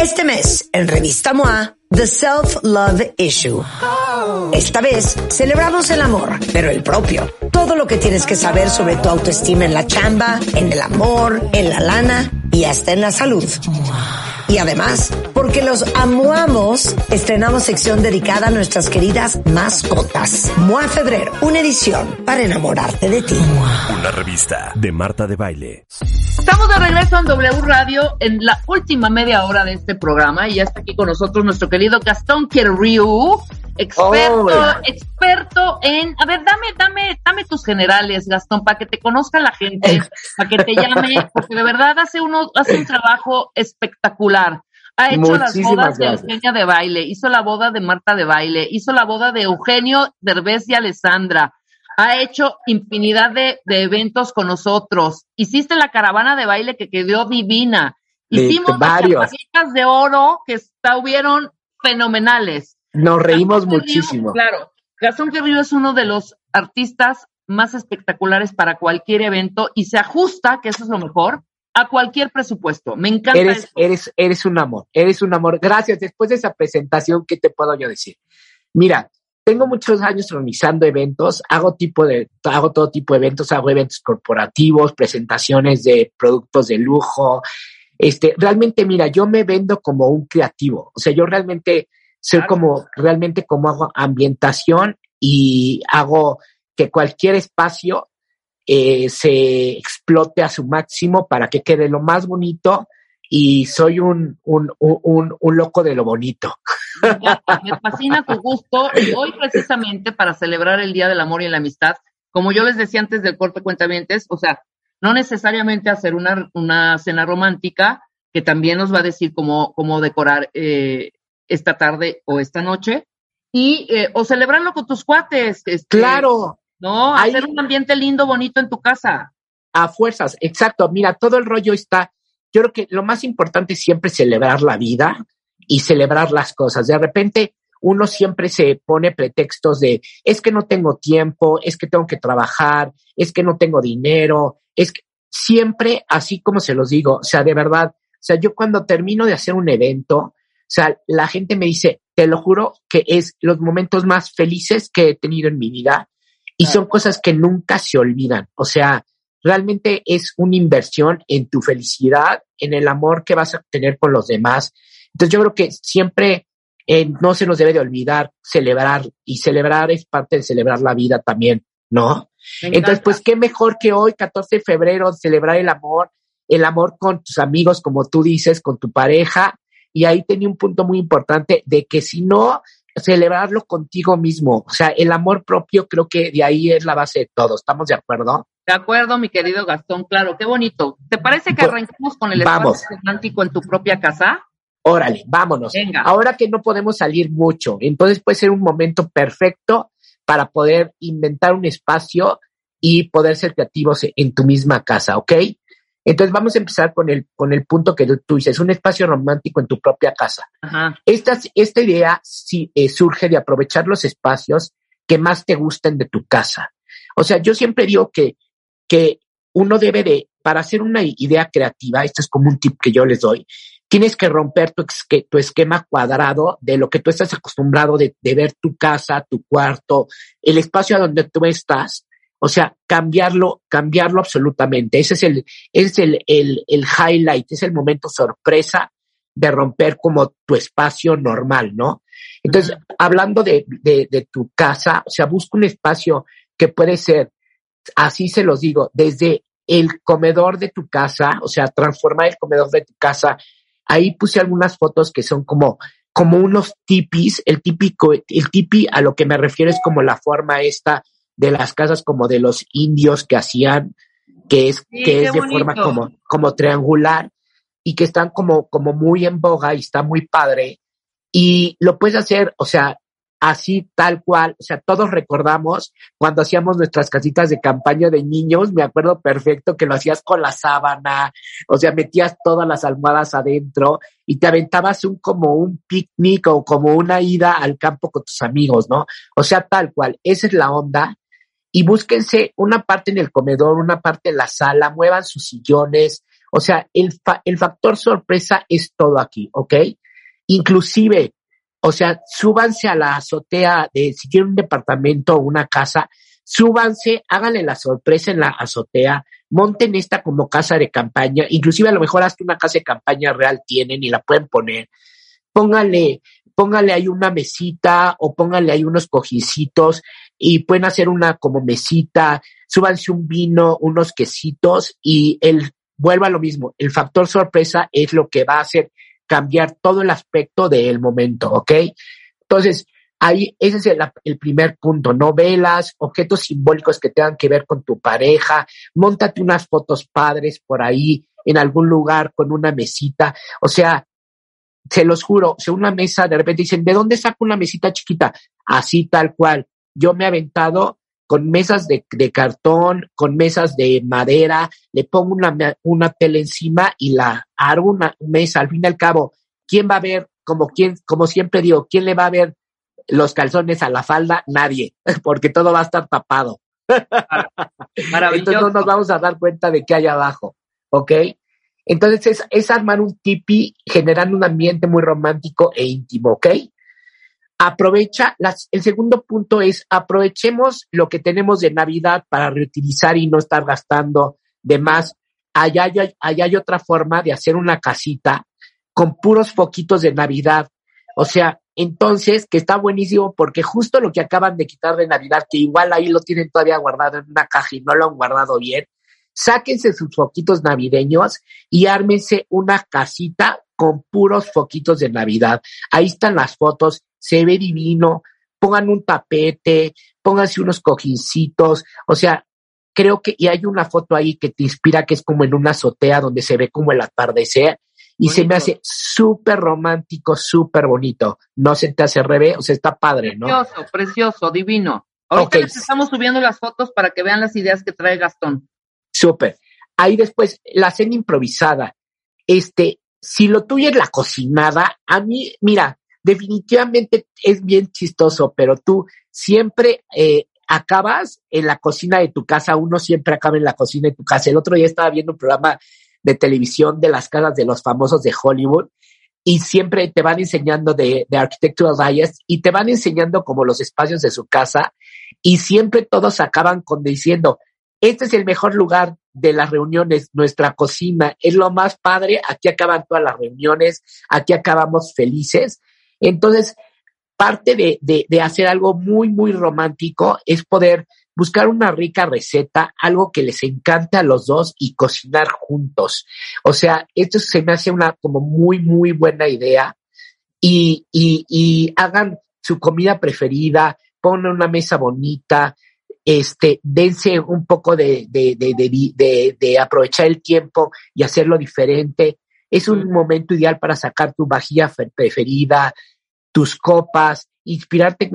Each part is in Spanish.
Este mes, en Revista MOA, The Self Love Issue. Esta vez celebramos el amor, pero el propio. Todo lo que tienes que saber sobre tu autoestima en la chamba, en el amor, en la lana y hasta en la salud. Y además, porque los amuamos, estrenamos sección dedicada a nuestras queridas mascotas. MOA Febrero, una edición para enamorarte de ti. Una revista de Marta de Baile. Estamos de regreso en W Radio en la última media hora de este programa y ya está aquí con nosotros nuestro querido Gastón Querriu, experto, Oh. experto en, a ver, dame, dame, dame tus generales, Gastón, para que te conozca la gente, para que te llame, porque de verdad hace uno, hace un trabajo espectacular. Ha hecho las bodas de. Eugenia de baile, hizo la boda de Marta de baile, hizo la boda de Eugenio Derbez y Alessandra, ha hecho infinidad de, de eventos con nosotros. Hiciste la caravana de baile que quedó divina. Hicimos las varios. chaparritas de oro que estuvieron fenomenales. Nos reímos Gastón muchísimo. Claro, Gastón Querrío es uno de los artistas más espectaculares para cualquier evento y se ajusta, que eso es lo mejor, a cualquier presupuesto. Me encanta Eres, eso. eres, eres un amor, eres un amor. Gracias. Después de esa presentación, ¿qué te puedo yo decir? Mira, tengo muchos años organizando eventos, hago tipo de, hago todo tipo de eventos, hago eventos corporativos, presentaciones de productos de lujo. Este, realmente, mira, yo me vendo como un creativo. O sea, yo realmente soy como, realmente como hago ambientación y hago que cualquier espacio eh, se explote a su máximo para que quede lo más bonito y soy un, un, un, un, un loco de lo bonito. Me encanta, me fascina tu gusto. Y hoy, precisamente, para celebrar el Día del Amor y la Amistad, como yo les decía antes del corte cuentavientes, o sea, no necesariamente hacer una, una cena romántica, que también nos va a decir cómo, cómo decorar eh, esta tarde o esta noche, y, eh, o celebrarlo con tus cuates. este, Claro, No, Ahí- hacer un ambiente lindo, bonito en tu casa. a fuerzas, exacto. Mira, todo el rollo está, yo creo que lo más importante es siempre celebrar la vida y celebrar las cosas. De repente uno siempre se pone pretextos de, es que no tengo tiempo, es que tengo que trabajar, es que no tengo dinero, es que siempre, así como se los digo, o sea, de verdad, o sea, yo cuando termino de hacer un evento, o sea, la gente me dice, te lo juro que es los momentos más felices que he tenido en mi vida y son cosas que nunca se olvidan. O sea, realmente es una inversión en tu felicidad, en el amor que vas a tener con los demás. Entonces yo creo que siempre eh, no se nos debe de olvidar celebrar y celebrar es parte de celebrar la vida también, ¿no? Entonces, pues qué mejor que hoy, 14 de febrero, celebrar el amor, el amor con tus amigos, como tú dices, con tu pareja. Y ahí tenía un punto muy importante de que si no, celebrarlo contigo mismo. O sea, el amor propio creo que de ahí es la base de todo. ¿Estamos de acuerdo? De acuerdo, mi querido Gastón, claro, qué bonito. ¿Te parece que arranquemos con el vamos. espacio romántico en tu propia casa? Órale, vámonos. Venga. Ahora que no podemos salir mucho, entonces puede ser un momento perfecto para poder inventar un espacio y poder ser creativos en tu misma casa, ¿ok? Entonces vamos a empezar con el, con el punto que tú dices, un espacio romántico en tu propia casa. Ajá. Esta, esta idea sí, eh, surge de aprovechar los espacios que más te gusten de tu casa. O sea, yo siempre digo que, que uno debe de, para hacer una idea creativa, esto es como un tip que yo les doy, tienes que romper tu, esque- tu esquema cuadrado de lo que tú estás acostumbrado de, de ver tu casa, tu cuarto, el espacio a donde tú estás. O sea, cambiarlo, cambiarlo absolutamente. Ese es el, ese es el, el, el highlight, es el momento sorpresa de romper como tu espacio normal, ¿no? Entonces, hablando de, de, de tu casa, o sea, busca un espacio que puede ser, así se los digo, desde el comedor de tu casa, o sea, transformar el comedor de tu casa. Ahí puse algunas fotos que son como, como unos tipis, el típico, el tipi a lo que me refiero es como la forma esta de las casas como de los indios que hacían, que es, Sí, que es de forma como, como triangular. y que están como, como muy en boga y está muy padre. Y lo puedes hacer, o sea, así tal cual. O sea, todos recordamos cuando hacíamos nuestras casitas de campaña de niños, me acuerdo perfecto que lo hacías con la sábana, o sea, metías todas las almohadas adentro y te aventabas un como un picnic o como una ida al campo con tus amigos, ¿no? O sea, tal cual. Esa es la onda. Y búsquense una parte en el comedor, una parte en la sala, muevan sus sillones. O sea, el, el factor sorpresa es todo aquí, ¿ok? Inclusive, o sea, súbanse a la azotea de, si tienen un departamento o una casa, súbanse, háganle la sorpresa en la azotea, monten esta como casa de campaña, inclusive a lo mejor hasta una casa de campaña real tienen y la pueden poner. Pónganle, póngale ahí una mesita o póngale ahí unos cojincitos y pueden hacer una como mesita, súbanse un vino, unos quesitos y el, vuelva lo mismo, el factor sorpresa es lo que va a hacer cambiar todo el aspecto del momento, ¿ok? Entonces, ahí ese es el, primer punto, no velas, objetos simbólicos que tengan que ver con tu pareja, montate unas fotos padres por ahí en algún lugar con una mesita, o sea, se los juro, o una mesa, de repente dicen, ¿de dónde saco una mesita chiquita? Así tal cual. Yo me he aventado con mesas de, de, cartón, con mesas de madera, le pongo una, una tele encima y la hago una mesa. Al fin y al cabo, ¿quién va a ver, como, quién, como siempre digo, quién le va a ver los calzones a la falda? Nadie, porque todo va a estar tapado. Entonces no nos vamos a dar cuenta de qué hay abajo, ¿ok? Entonces es, es armar un tipi generando un ambiente muy romántico e íntimo, ¿ok? Aprovecha, las, el segundo punto es aprovechemos lo que tenemos de Navidad para reutilizar y no estar gastando de más. Allá hay, allá hay otra forma de hacer una casita con puros foquitos de Navidad. O sea, entonces, que está buenísimo porque justo lo que acaban de quitar de Navidad, que igual ahí lo tienen todavía guardado en una caja y no lo han guardado bien, sáquense sus foquitos navideños y ármense una casita con puros foquitos de Navidad. Ahí están las fotos se ve divino, pongan un tapete, pónganse unos cojincitos, o sea, creo que, y hay una foto ahí que te inspira que es como en una azotea donde se ve como el atardecer, y se me hace súper romántico, súper bonito. No se te hace revés, o sea, está padre, ¿no? Precioso, precioso, divino. Ahorita les estamos subiendo las fotos para que vean las ideas que trae Gastón. Súper. Ahí después, la cena improvisada. Este, si lo tuyo es la cocinada, a mí, mira, definitivamente es bien chistoso, pero tú siempre eh, acabas en la cocina de tu casa, uno siempre acaba en la cocina de tu casa. El otro día estaba viendo un programa de televisión de las casas de los famosos de Hollywood y siempre te van enseñando de, de Architectural Digest y te van enseñando como los espacios de su casa y siempre todos acaban con diciendo, este es el mejor lugar de las reuniones, nuestra cocina, es lo más padre, aquí acaban todas las reuniones, aquí acabamos felices. Entonces, parte de, de, hacer algo muy, muy romántico es poder buscar una rica receta, algo que les encante a los dos y cocinar juntos. O sea, esto se me hace una como muy, muy buena idea. Y, y, y hagan su comida preferida, pongan una mesa bonita, este, dense un poco de, de, de, de, de aprovechar el tiempo y hacerlo diferente. Es un momento ideal para sacar tu vajilla preferida, tus copas, inspirarte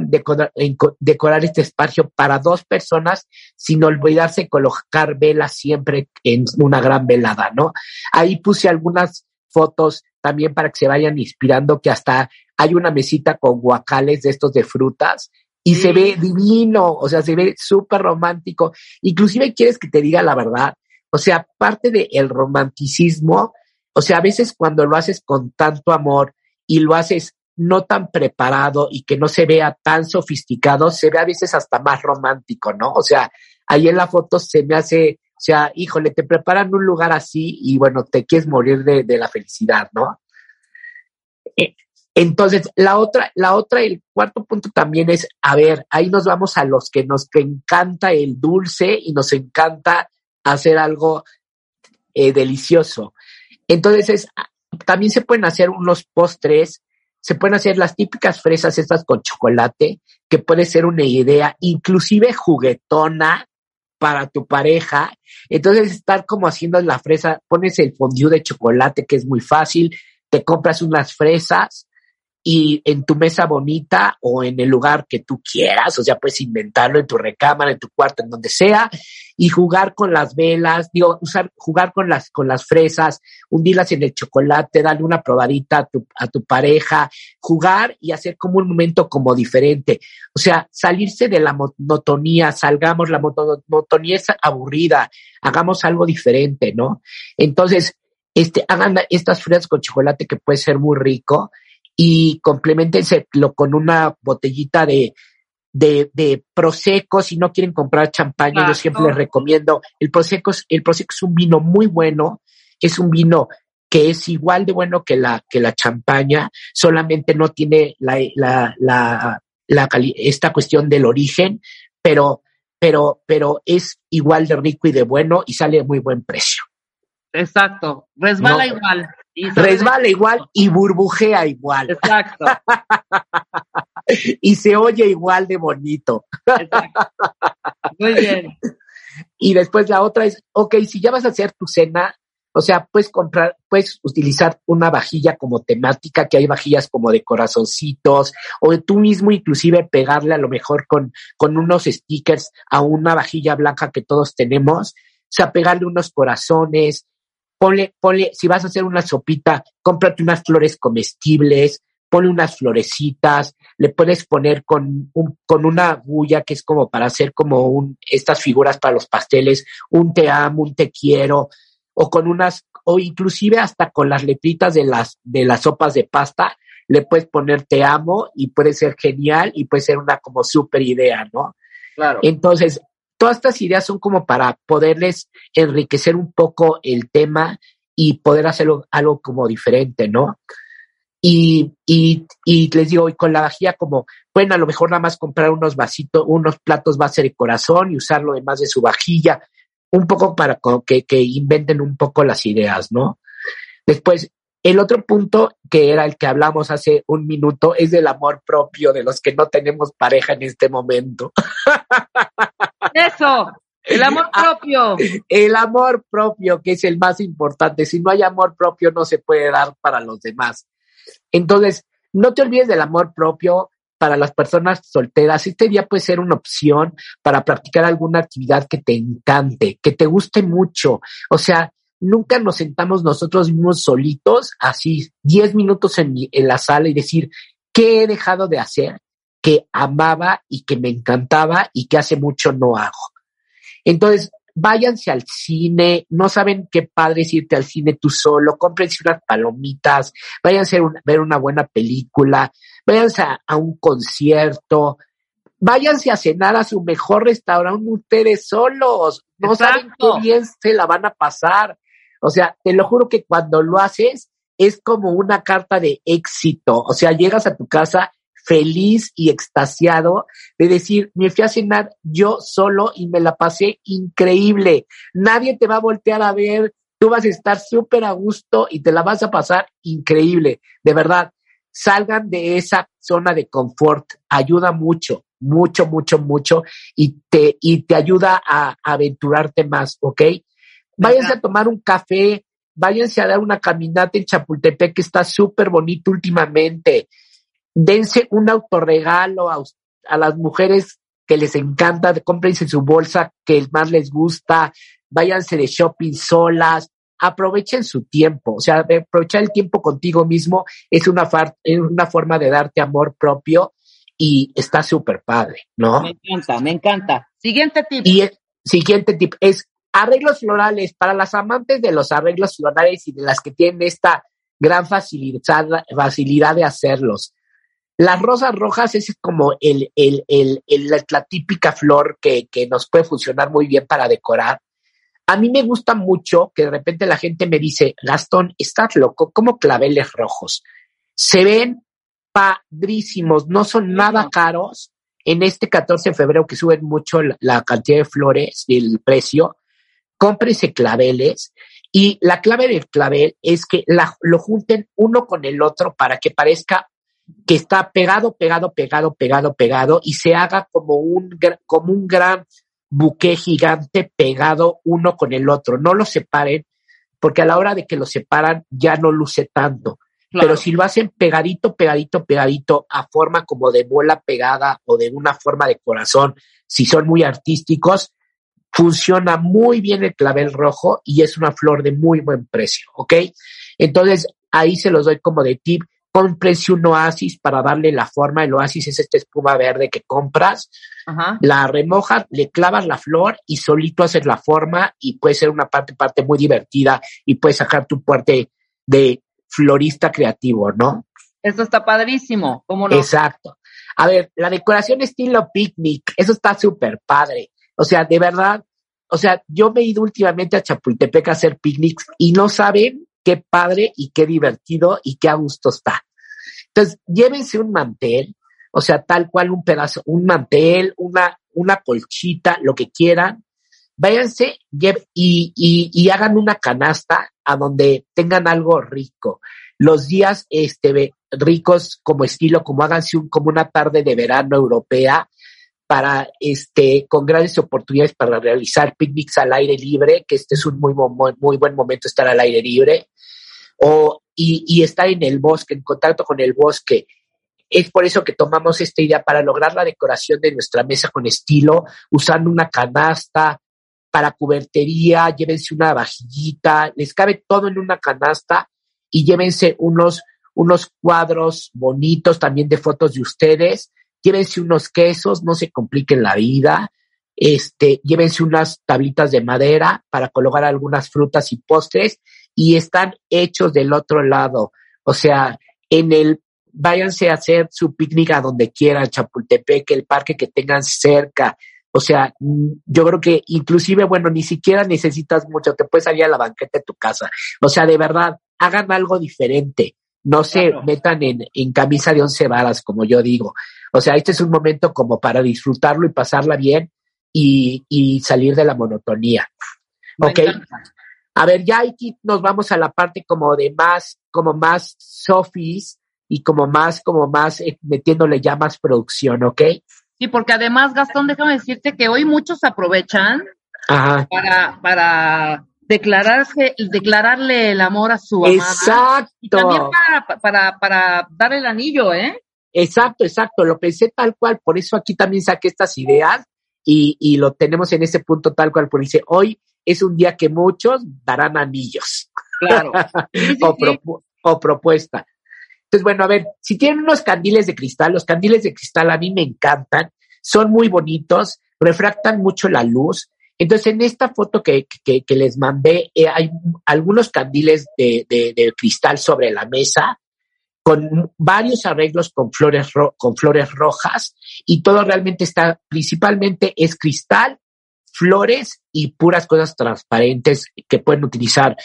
en decorar, este espacio para dos personas sin olvidarse colocar velas siempre en una gran velada, ¿no? Ahí puse algunas fotos también para que se vayan inspirando, que hasta hay una mesita con guacales de estos de frutas y se ve divino, o sea, se ve súper romántico. Inclusive quieres que te diga la verdad, o sea, parte del romanticismo o sea, a veces cuando lo haces con tanto amor y lo haces no tan preparado y que no se vea tan sofisticado, se ve a veces hasta más romántico, ¿no? O sea, ahí en la foto se me hace, o sea, híjole, te preparan un lugar así y bueno, te quieres morir de, de la felicidad, ¿no? Eh, entonces, la otra, la otra, el cuarto punto también es, a ver, ahí nos vamos a los que nos encanta el dulce y nos encanta hacer algo eh, delicioso. Entonces, también se pueden hacer unos postres, se pueden hacer las típicas fresas estas con chocolate, que puede ser una idea inclusive juguetona, para tu pareja. Entonces, estar como haciendo la fresa, pones el fondue de chocolate, que es muy fácil, te compras unas fresas, y en tu mesa bonita o en el lugar que tú quieras, o sea, puedes inventarlo en tu recámara, en tu cuarto, en donde sea, y jugar con las velas, digo, usar, jugar con las, con las fresas, hundirlas en el chocolate, darle una probadita a tu, a tu pareja, jugar y hacer como un momento como diferente. O sea, salirse de la monotonía, salgamos, la monotonía es aburrida, hagamos algo diferente, ¿no? Entonces, este, hagan estas fresas con chocolate que puede ser muy rico y complementenselo con una botellita de, de, de Prosecco, si no quieren comprar champaña, yo siempre les recomiendo, el Prosecco, el Prosecco es un vino muy bueno, es un vino que es igual de bueno que la, que la champaña, solamente no tiene la, la, la, la esta cuestión del origen, pero, pero, pero es igual de rico y de bueno y sale a muy buen precio. Exacto, resbala igual. Resbala igual y burbujea igual. Exacto. y se oye igual de bonito. Exacto. Muy bien. Y después la otra es, ok, si ya vas a hacer tu cena, o sea, puedes comprar, puedes utilizar una vajilla como temática, que hay vajillas como de corazoncitos, o tú mismo inclusive pegarle a lo mejor con, con unos stickers a una vajilla blanca que todos tenemos, o sea, pegarle unos corazones, ponle, ponle, si vas a hacer una sopita, cómprate unas flores comestibles, ponle unas florecitas, le puedes poner con, un, con una agulla que es como para hacer como un, estas figuras para los pasteles, un te amo, un te quiero, o con unas, o inclusive hasta con las letritas de las, de las sopas de pasta, le puedes poner te amo y puede ser genial y puede ser una como súper idea, ¿no? Claro. Entonces, todas estas ideas son como para poderles enriquecer un poco el tema y poder hacerlo algo como diferente, ¿no? Y, y, y les digo, y con la vajilla como, pueden a lo mejor nada más comprar unos vasitos, unos platos base de corazón y usarlo además de su vajilla, un poco para que, que inventen un poco las ideas, ¿no? Después, el otro punto que era el que hablamos hace un minuto es del amor propio de los que no tenemos pareja en este momento. Eso, el amor ah, propio. El amor propio, que es el más importante. Si no hay amor propio, no se puede dar para los demás. Entonces, no te olvides del amor propio para las personas solteras. Este día puede ser una opción para practicar alguna actividad que te encante, que te guste mucho. O sea, nunca nos sentamos nosotros mismos solitos, así 10 minutos en, en la sala y decir, ¿qué he dejado de hacer? Que amaba y que me encantaba y que hace mucho no hago. Entonces, váyanse al cine, no saben qué padre es irte al cine tú solo, cómprense unas palomitas, váyanse a ver una buena película, váyanse a, un concierto, váyanse a cenar a su mejor restaurante ustedes solos, no saben qué bien se la van a pasar. O sea, te lo juro que cuando lo haces es como una carta de éxito, o sea, llegas a tu casa feliz y extasiado de decir, me fui a cenar yo solo y me la pasé increíble. Nadie te va a voltear a ver, tú vas a estar súper a gusto y te la vas a pasar increíble. De verdad, salgan de esa zona de confort, ayuda mucho, mucho, mucho, mucho y te, y te ayuda a, aventurarte más, ¿ok? Váyanse a tomar un café, váyanse a dar una caminata en Chapultepec que está súper bonito últimamente dense un autorregalo a, a las mujeres que les encanta, cómprense su bolsa que más les gusta, váyanse de shopping solas, aprovechen su tiempo, o sea, aprovechar el tiempo contigo mismo es una, es una forma de darte amor propio y está súper padre, ¿no? Me encanta, me encanta. Siguiente tip. Y el siguiente tip es arreglos florales para las amantes de los arreglos florales y de las que tienen esta gran facilidad, facilidad de hacerlos. Las rosas rojas es como el, el, el, la típica flor que, que nos puede funcionar muy bien para decorar. A mí me gusta mucho que de repente la gente me dice, Gastón, estás loco, como claveles rojos. Se ven padrísimos, no son nada caros. En este 14 de febrero que suben mucho la, cantidad de flores y el precio, cómprese claveles y la clave del clavel es que la, lo junten uno con el otro para que parezca que está pegado, pegado, pegado, pegado, pegado y se haga como un, como un gran buque gigante pegado uno con el otro. No los separen, porque a la hora de que los separan ya no luce tanto. Pero si lo hacen pegadito, pegadito, pegadito, a forma como de bola pegada o de una forma de corazón, si son muy artísticos, funciona muy bien el clavel rojo y es una flor de muy buen precio, ¿ok? Entonces, ahí se los doy como de tip. Cómprense un oasis para darle la forma. El oasis es esta espuma verde que compras, la remojas, le clavas la flor y solito haces la forma y puede ser una parte, parte muy divertida y puedes sacar tu parte de florista creativo, ¿no? Eso está padrísimo, ¿cómo no? Exacto. A ver, la decoración estilo picnic, eso está súper padre. O sea, de verdad, o sea, yo me he ido últimamente a Chapultepec a hacer picnics y no saben qué padre y qué divertido y qué a gusto está. Entonces, llévense un mantel, o sea, tal cual un pedazo, un mantel, una, una colchita, lo que quieran. Váyanse y, y, y hagan una canasta a donde tengan algo rico. Los días este, ricos como estilo, como háganse un, como una tarde de verano europea para este, con grandes oportunidades para realizar picnics al aire libre, que este es un muy, muy, muy buen momento estar al aire libre, o, y, y estar en el bosque, en contacto con el bosque. Es por eso que tomamos esta idea para lograr la decoración de nuestra mesa con estilo, usando una canasta, para cubertería, llévense una vajillita, les cabe todo en una canasta y llévense unos, unos cuadros bonitos también de fotos de ustedes, llévense unos quesos, no se compliquen la vida, este, llévense unas tablitas de madera para colocar algunas frutas y postres y están hechos del otro lado. O sea, en el, váyanse a hacer su picnic a donde quieran, Chapultepec, el parque que tengan cerca, o sea, mm, yo creo que inclusive, bueno, ni siquiera necesitas mucho, te puedes salir a la banqueta de tu casa. O sea, de verdad, hagan algo diferente. No se metan en, en camisa de once varas, como yo digo. O sea, este es un momento como para disfrutarlo y pasarla bien y, y salir de la monotonía. ok. A ver, ya aquí nos vamos a la parte como de más, como más sofis y como más, como más, eh, metiéndole ya más producción, ¿ok? Sí, porque además, Gastón, déjame decirte que hoy muchos aprovechan para, para declararse, declararle el amor a su amada. Exacto. Y también para, para, para dar el anillo, ¿eh? Exacto, exacto. Lo pensé tal cual, por eso aquí también saqué estas ideas y, y lo tenemos en ese punto tal cual, porque dice, hoy es un día que muchos darán anillos. Claro. o, o propuesta. Entonces, bueno, a ver, si tienen unos candiles de cristal, los candiles de cristal a mí me encantan, son muy bonitos, refractan mucho la luz. Entonces, en esta foto que, que, que les mandé, eh, hay algunos candiles de, de, de, cristal sobre la mesa, con varios arreglos con flores, con flores rojas, y todo realmente está, principalmente es cristal, flores y puras cosas transparentes que pueden utilizar.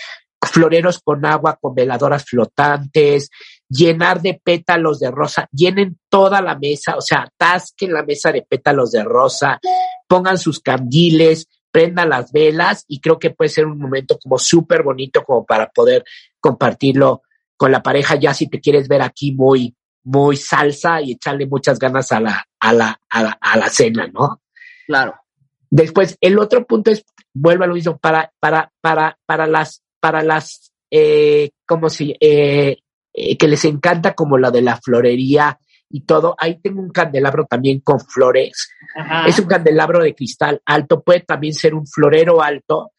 Floreros con agua, con veladoras flotantes, llenar de pétalos de rosa, llenen toda la mesa, o sea, atasquen la mesa de pétalos de rosa, pongan sus candiles, prendan las velas y creo que puede ser un momento como súper bonito como para poder compartirlo con la pareja ya si te quieres ver aquí muy, muy salsa y echarle muchas ganas a la, a la, a la, a la cena, ¿no? Claro. Después, el otro punto es, vuelvo a lo mismo, para, para, para, para las, para las, eh, como si, eh, eh, que les encanta como la de la florería y todo. Ahí tengo un candelabro también con flores. Es un candelabro de cristal alto, puede también ser un florero alto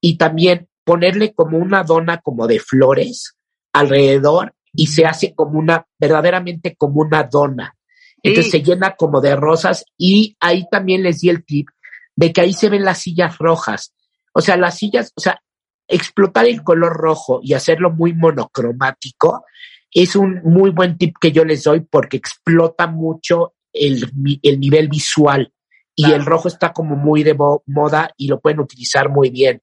y también ponerle como una dona como de flores alrededor y se hace como una, verdaderamente como una dona. Entonces se llena como de rosas y ahí también les di el tip de que ahí se ven las sillas rojas. O sea, las sillas, o sea, explotar el color rojo y hacerlo muy monocromático es un muy buen tip que yo les doy porque explota mucho el, el nivel visual y el rojo está como muy de moda y lo pueden utilizar muy bien.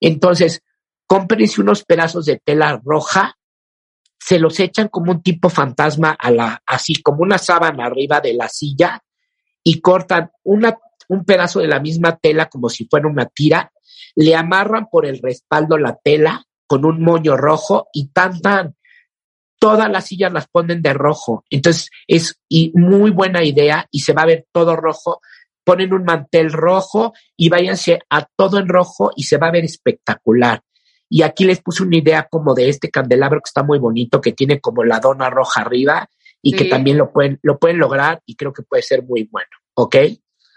Entonces, cómprense unos pedazos de tela roja, se los echan como un tipo fantasma a la, así como una sábana arriba de la silla y cortan una, un pedazo de la misma tela como si fuera una tira le amarran por el respaldo la tela con un moño rojo y tan tan. Todas las sillas las ponen de rojo. Entonces es y muy buena idea y se va a ver todo rojo. ponen un mantel rojo y váyanse a todo en rojo y se va a ver espectacular. Y aquí les puse una idea como de este candelabro que está muy bonito, que tiene como la dona roja arriba y que también lo pueden, lo pueden lograr y creo que puede ser muy bueno. ¿Ok?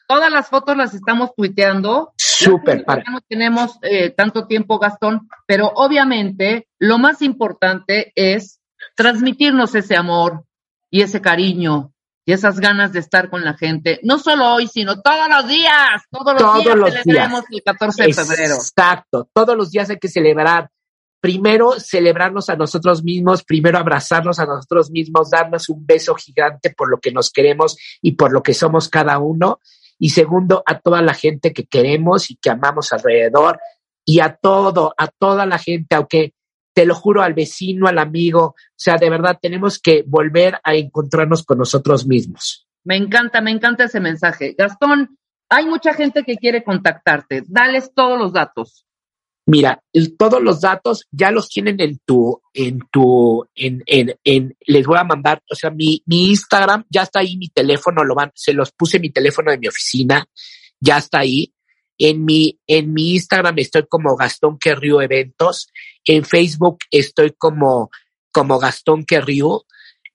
Todas las fotos las estamos tuiteando. Súper, para. No tenemos eh, tanto tiempo, Gastón, pero obviamente lo más importante es transmitirnos ese amor y ese cariño y esas ganas de estar con la gente, no solo hoy, sino todos los días, todos los todos días los celebremos el 14 de febrero. Exacto, todos los días hay que celebrar. Primero, celebrarnos a nosotros mismos, primero abrazarnos a nosotros mismos, darnos un beso gigante por lo que nos queremos y por lo que somos cada uno. Y segundo, a toda la gente que queremos y que amamos alrededor y a todo, a toda la gente, aunque te lo juro, al vecino, al amigo. O sea, de verdad tenemos que volver a encontrarnos con nosotros mismos. Me encanta, me encanta ese mensaje. Gastón, hay mucha gente que quiere contactarte. Dales todos los datos. Mira, todos los datos ya los tienen en tu, en tu, en, en, en, les voy a mandar, o sea, mi, mi Instagram, ya está ahí mi teléfono, lo van, se los puse mi teléfono de mi oficina, ya está ahí. En mi, en mi Instagram estoy como Gastón Querriu Eventos. En Facebook estoy como, como Gastón Querriu.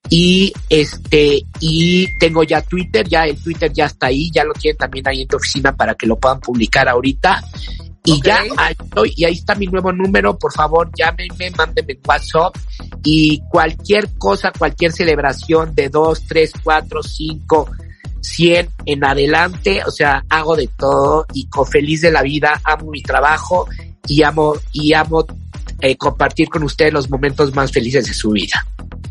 Y este, y tengo ya Twitter, ya el Twitter ya está ahí, ya lo tienen también ahí en tu oficina para que lo puedan publicar ahorita. Y ya ahí estoy, y ahí está mi nuevo número, por favor, llámenme, mándenme WhatsApp y cualquier cosa, cualquier celebración de dos, tres, cuatro, cinco, 100 en adelante, o sea, hago de todo y con feliz de la vida, amo mi trabajo y amo, y amo eh, compartir con ustedes los momentos más felices de su vida.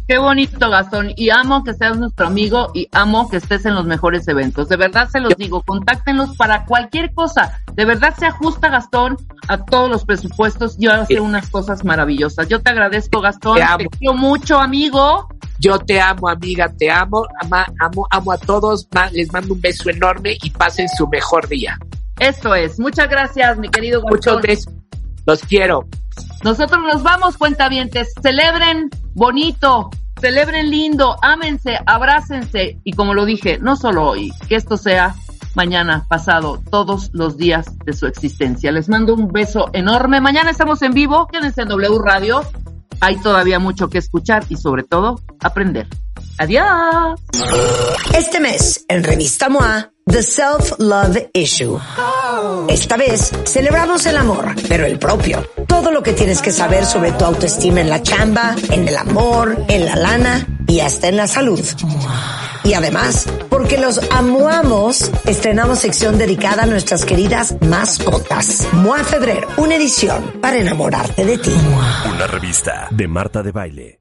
Qué bonito, Gastón. Y amo que seas nuestro amigo y amo que estés en los mejores eventos. De verdad se los digo, contáctenlos para cualquier cosa. De verdad se ajusta, Gastón, a todos los presupuestos. Yo hace unas cosas maravillosas. Yo te agradezco, Gastón. Te, te quiero mucho, amigo. Yo te amo, amiga, te amo, ama, amo, amo a todos. Les mando un beso enorme y pasen su mejor día. Eso es. Muchas gracias, mi querido Gastón. Muchos besos. Los quiero. Nosotros nos vamos, cuentavientes. Celebren bonito, celebren lindo, ámense, abrácense. Y como lo dije, no solo hoy, que esto sea mañana, pasado, todos los días de su existencia. Les mando un beso enorme. Mañana estamos en vivo. Quédense en W Radio. Hay todavía mucho que escuchar y sobre todo aprender. Adiós. Este mes, en Revista MOA, The Self-Love Issue. Esta vez celebramos el amor, pero el propio. Todo lo que tienes que saber sobre tu autoestima en la chamba, en el amor, en la lana y hasta en la salud. Y además, porque los amuamos, estrenamos sección dedicada a nuestras queridas mascotas. MOA Febrero, una edición para enamorarte de ti. Una revista de Marta de Baile.